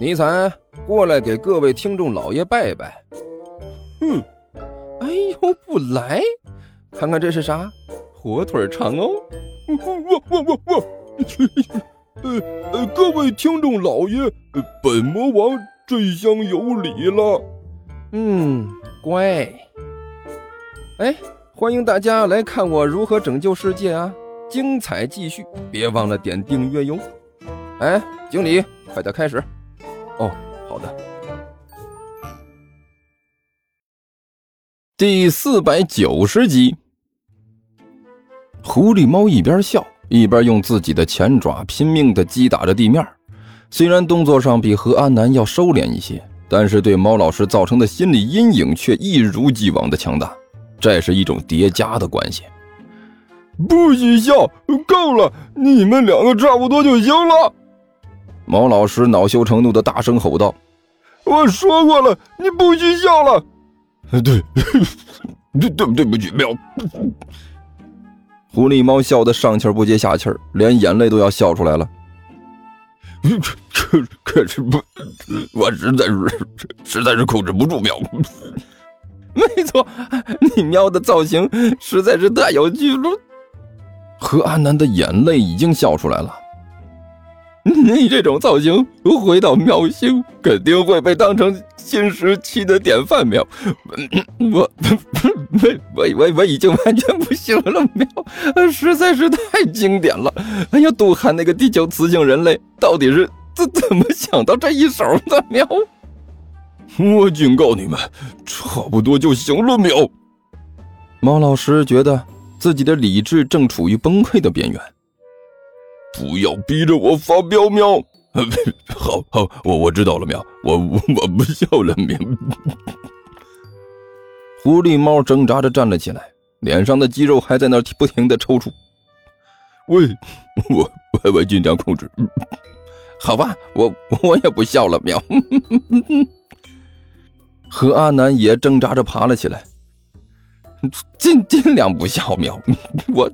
尼采，过来给各位听众老爷拜拜。嗯，哎呦，不来？看看这是啥？火腿肠哦。我我我我，呃呃，各位听众老爷，本魔王这厢有礼了。嗯，乖。哎，欢迎大家来看我如何拯救世界啊！精彩继续，别忘了点订阅哟。哎，经理，快点开始。哦，好的。第四百九十集，狐狸猫一边笑一边用自己的前爪拼命的击打着地面，虽然动作上比何安南要收敛一些，但是对猫老师造成的心理阴影却一如既往的强大。这是一种叠加的关系。不许笑，够了！你们两个差不多就行了。毛老师恼羞成怒的大声吼道：“我说过了，你不许笑了。”“对，对对对不起，喵。”狐狸猫笑得上气不接下气连眼泪都要笑出来了。可可是不，我实在是实在是控制不住喵。没错，你喵的造型实在是太有趣了。何安南的眼泪已经笑出来了。你这种造型回到喵星，肯定会被当成新时期的典范。喵，我我我我我已经完全不行了。喵，实在是太经典了。哎呀，杜汉那个地球雌性人类到底是怎怎么想到这一手的？喵，我警告你们，差不多就行了。喵，猫老师觉得自己的理智正处于崩溃的边缘。不要逼着我发飙，喵！好好，我我知道了，喵，我我不笑了，喵。狐狸猫挣扎着站了起来，脸上的肌肉还在那不停的抽搐。喂，我我我尽量控制。好吧，我我也不笑了，喵。何阿南也挣扎着爬了起来，尽尽量不笑，喵。我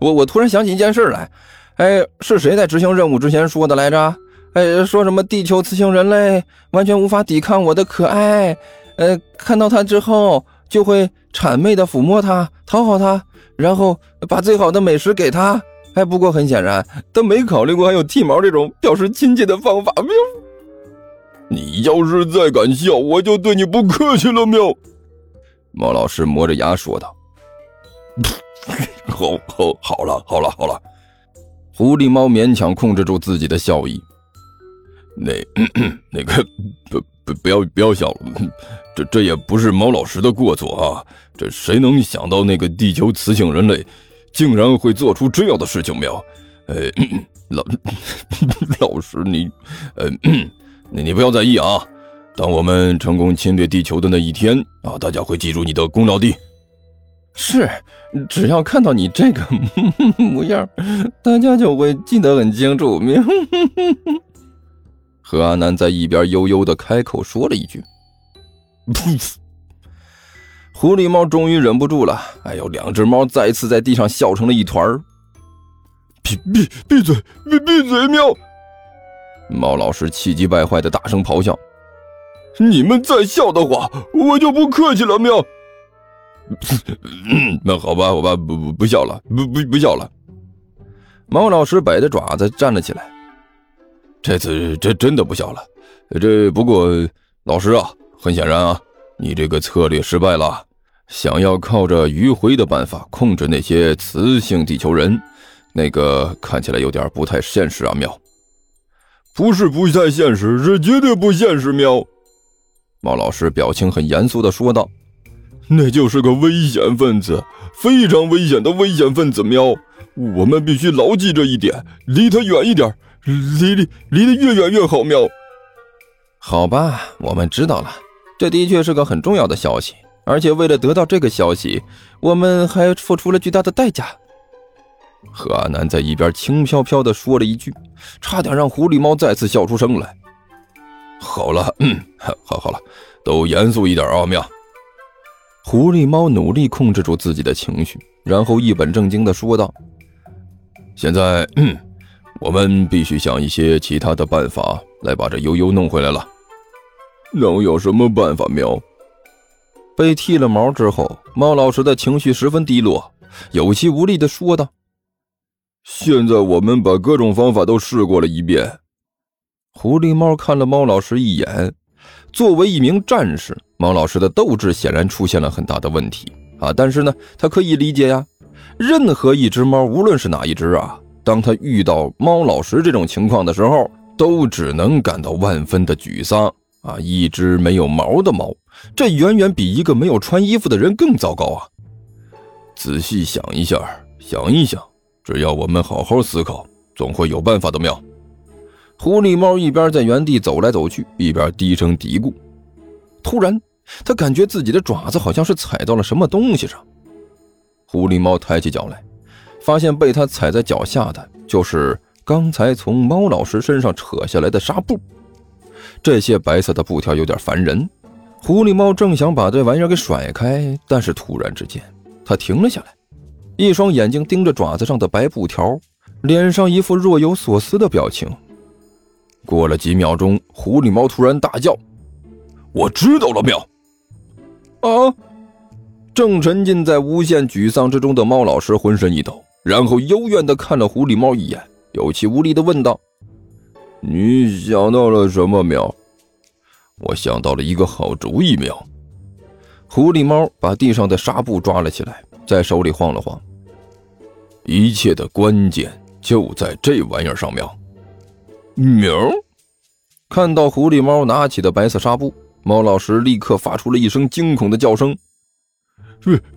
我我突然想起一件事来。哎，是谁在执行任务之前说的来着？哎，说什么地球雌性人类完全无法抵抗我的可爱，呃，看到他之后就会谄媚的抚摸他，讨好他，然后把最好的美食给他。哎，不过很显然，他没考虑过还有剃毛这种表示亲切的方法。喵！你要是再敢笑，我就对你不客气了。喵！猫老师磨着牙说道：“ 好好好了，好了，好了。”狐狸猫勉强控制住自己的笑意。那那个不不不要不要笑了，这这也不是猫老师的过错啊！这谁能想到那个地球雌性人类竟然会做出这样的事情？喵！呃，老老师你呃，你你不要在意啊！当我们成功侵略地球的那一天啊，大家会记住你的功劳的。是，只要看到你这个 模样，大家就会记得很清楚。何阿南在一边悠悠的开口说了一句：“噗 狐狸猫终于忍不住了，哎呦，两只猫再次在地上笑成了一团闭闭闭嘴，闭闭嘴！喵！猫老师气急败坏的大声咆哮：“你们再笑的话，我就不客气了！喵！”那好吧，好吧，不不不笑了，不不不笑了。猫老师摆着爪子站了起来，这次这真的不笑了。这不过老师啊，很显然啊，你这个策略失败了。想要靠着迂回的办法控制那些雌性地球人，那个看起来有点不太现实啊。喵，不是不太现实，是绝对不现实。喵，猫老师表情很严肃的说道。那就是个危险分子，非常危险的危险分子喵！我们必须牢记这一点，离他远一点，离离离得越远越好喵！好吧，我们知道了，这的确是个很重要的消息，而且为了得到这个消息，我们还付出了巨大的代价。何阿南在一边轻飘飘地说了一句，差点让狐狸猫再次笑出声来。好了，嗯，好好了，都严肃一点啊，喵！狐狸猫努力控制住自己的情绪，然后一本正经地说道：“现在，我们必须想一些其他的办法来把这悠悠弄回来了。能有什么办法？喵！被剃了毛之后，猫老师的情绪十分低落，有气无力的说道：“现在我们把各种方法都试过了一遍。”狐狸猫看了猫老师一眼，作为一名战士，猫老师的斗志显然出现了很大的问题啊！但是呢，他可以理解呀。任何一只猫，无论是哪一只啊，当他遇到猫老师这种情况的时候，都只能感到万分的沮丧啊！一只没有毛的猫，这远远比一个没有穿衣服的人更糟糕啊！仔细想一下，想一想，只要我们好好思考，总会有办法的。喵！狐狸猫一边在原地走来走去，一边低声嘀咕。突然，他感觉自己的爪子好像是踩到了什么东西上。狐狸猫抬起脚来，发现被他踩在脚下的就是刚才从猫老师身上扯下来的纱布。这些白色的布条有点烦人。狐狸猫正想把这玩意儿给甩开，但是突然之间，它停了下来，一双眼睛盯着爪子上的白布条，脸上一副若有所思的表情。过了几秒钟，狐狸猫突然大叫：“我知道了，喵！”啊！正沉浸在无限沮丧之中的猫老师浑身一抖，然后幽怨的看了狐狸猫一眼，有气无力的问道：“你想到了什么，喵？”“我想到了一个好主意，喵。”狐狸猫把地上的纱布抓了起来，在手里晃了晃。一切的关键就在这玩意儿上，喵。喵！看到狐狸猫拿起的白色纱布，猫老师立刻发出了一声惊恐的叫声：“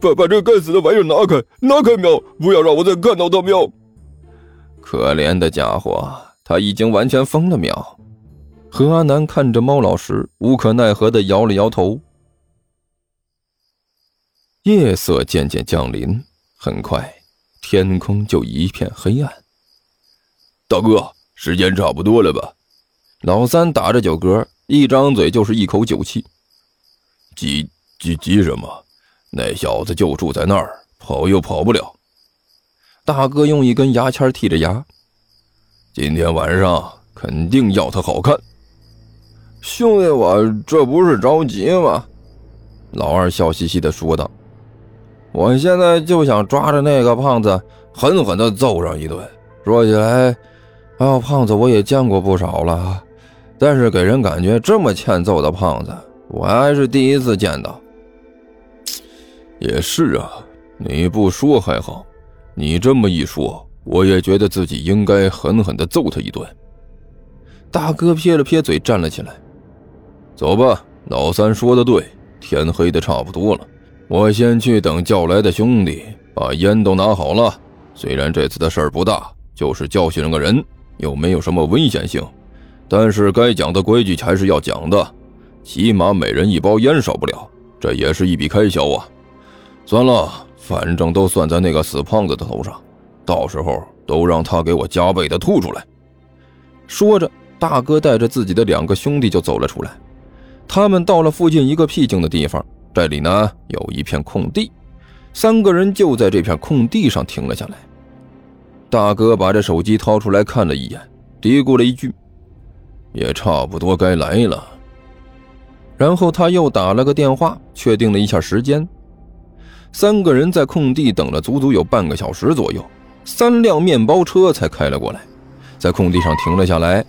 把把这该死的玩意儿拿开！拿开！喵！不要让我再看到它！喵！”可怜的家伙，他已经完全疯了！喵！何阿南看着猫老师，无可奈何的摇了摇头。夜色渐渐降临，很快天空就一片黑暗。大哥。时间差不多了吧？老三打着酒嗝，一张嘴就是一口酒气。急急急什么？那小子就住在那儿，跑又跑不了。大哥用一根牙签剔着牙。今天晚上肯定要他好看。兄弟，我这不是着急吗？老二笑嘻嘻的说道：“我现在就想抓着那个胖子，狠狠的揍上一顿。说起来……”啊，胖子我也见过不少了，但是给人感觉这么欠揍的胖子，我还是第一次见到。也是啊，你不说还好，你这么一说，我也觉得自己应该狠狠地揍他一顿。大哥撇了撇嘴，站了起来。走吧，老三说的对，天黑的差不多了，我先去等叫来的兄弟，把烟都拿好了。虽然这次的事儿不大，就是教训了个人。又没有什么危险性，但是该讲的规矩还是要讲的，起码每人一包烟少不了，这也是一笔开销啊。算了，反正都算在那个死胖子的头上，到时候都让他给我加倍的吐出来。说着，大哥带着自己的两个兄弟就走了出来。他们到了附近一个僻静的地方，这里呢有一片空地，三个人就在这片空地上停了下来。大哥把这手机掏出来看了一眼，嘀咕了一句：“也差不多该来了。”然后他又打了个电话，确定了一下时间。三个人在空地等了足足有半个小时左右，三辆面包车才开了过来，在空地上停了下来。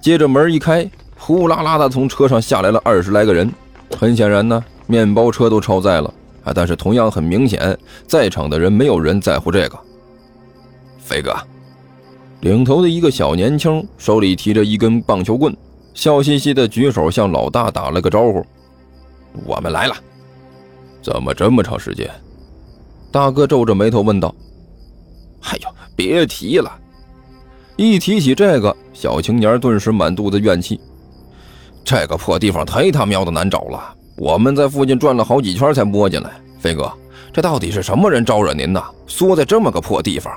接着门一开，呼啦啦的从车上下来了二十来个人。很显然呢，面包车都超载了啊！但是同样很明显，在场的人没有人在乎这个。飞哥，领头的一个小年轻手里提着一根棒球棍，笑嘻嘻的举手向老大打了个招呼：“我们来了。”怎么这么长时间？大哥皱着眉头问道：“哎呦，别提了！一提起这个，小青年顿时满肚子怨气。这个破地方太他喵的难找了，我们在附近转了好几圈才摸进来。飞哥，这到底是什么人招惹您呢？缩在这么个破地方？”